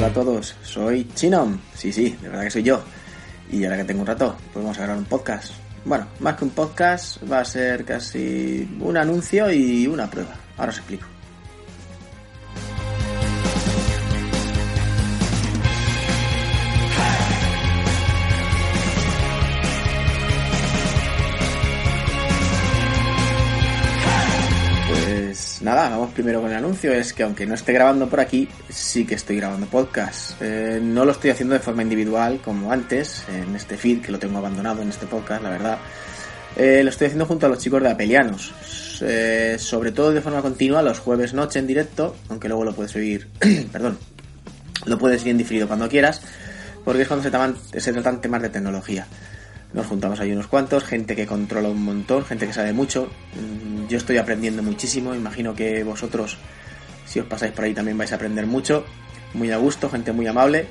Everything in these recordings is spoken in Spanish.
Hola a todos, soy Chinom. Sí, sí, de verdad que soy yo. Y ahora que tengo un rato, pues vamos a grabar un podcast. Bueno, más que un podcast, va a ser casi un anuncio y una prueba. Ahora os explico. Nada, vamos primero con el anuncio. Es que aunque no esté grabando por aquí, sí que estoy grabando podcast. Eh, no lo estoy haciendo de forma individual como antes, en este feed, que lo tengo abandonado en este podcast, la verdad. Eh, lo estoy haciendo junto a los chicos de Apelianos. Eh, sobre todo de forma continua los jueves noche en directo, aunque luego lo puedes oír, perdón, lo puedes ir en diferido cuando quieras, porque es cuando se tratan temas de tecnología. Nos juntamos ahí unos cuantos, gente que controla un montón, gente que sabe mucho. Mm, Yo estoy aprendiendo muchísimo, imagino que vosotros, si os pasáis por ahí, también vais a aprender mucho. Muy a gusto, gente muy amable,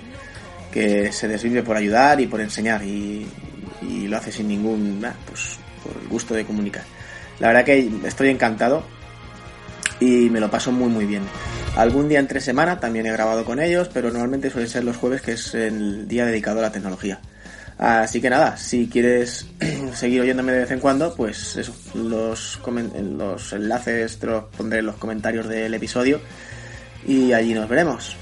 que se desvive por ayudar y por enseñar y, lo hace sin ningún, pues por el gusto de comunicar. La verdad que estoy encantado y me lo paso muy muy bien. Algún día entre semana también he grabado con ellos, pero normalmente suelen ser los jueves, que es el día dedicado a la tecnología. Así que nada, si quieres seguir oyéndome de vez en cuando, pues eso, los, los enlaces te los pondré en los comentarios del episodio y allí nos veremos.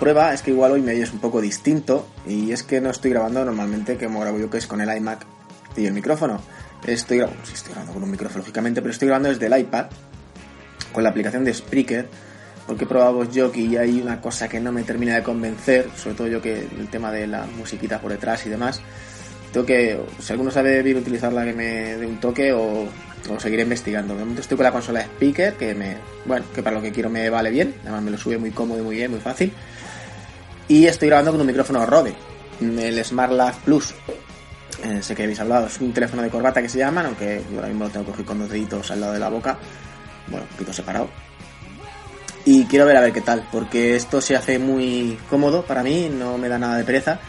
Prueba es que igual hoy me oyes un poco distinto y es que no estoy grabando normalmente como grabo yo que es con el iMac y el micrófono. Estoy grabando, estoy grabando con un micrófono lógicamente, pero estoy grabando desde el iPad con la aplicación de Spreaker porque he probado VoiceJockey y hay una cosa que no me termina de convencer, sobre todo yo que el tema de la musiquita por detrás y demás. Tengo que, si alguno sabe bien utilizarla, que me dé un toque o, o seguiré investigando. De momento estoy con la consola Speaker, que me, bueno, que para lo que quiero me vale bien, además me lo sube muy cómodo y muy bien, muy fácil. Y estoy grabando con un micrófono Rode, el Smart Lav Plus. Eh, sé que habéis hablado, es un teléfono de corbata que se llaman, aunque yo ahora mismo lo tengo cogido con dos deditos al lado de la boca, bueno, un poquito separado. Y quiero ver a ver qué tal, porque esto se hace muy cómodo para mí, no me da nada de pereza.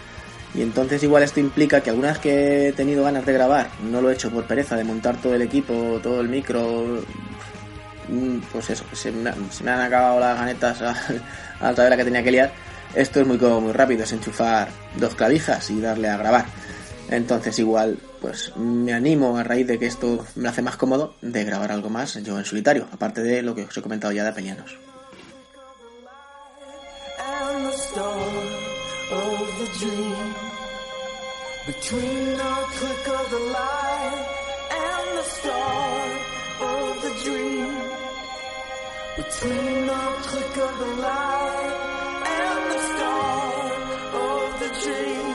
Y entonces igual esto implica que algunas que he tenido ganas de grabar, no lo he hecho por pereza, de montar todo el equipo, todo el micro, mm, pues eso, se me, se me han acabado las ganetas a, la tabla que tenía que liar. Esto es muy cómodo, muy rápido, es enchufar dos clavijas y darle a grabar. Entonces igual, pues me animo a raíz de que esto me hace más cómodo de grabar algo más yo en solitario, aparte de lo que os he comentado ya de Peñanos. Of the dream. Between the click of the light and the start of the dream. Between the click of the light and the start of the dream.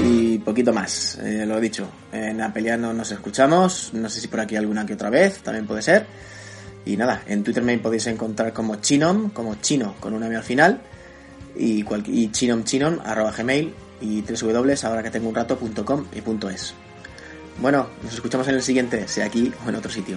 Y poquito más, eh, lo he dicho. En Apeliano nos escuchamos, no sé si por aquí alguna que otra vez, también puede ser. Y nada, en Twitter me podéis encontrar como Chinom, como chino con una M al final. Y, cual, y chinomchinom, arroba gmail y www ahora que tengo un rato.com y punto es. Bueno, nos escuchamos en el siguiente, sea aquí o en otro sitio.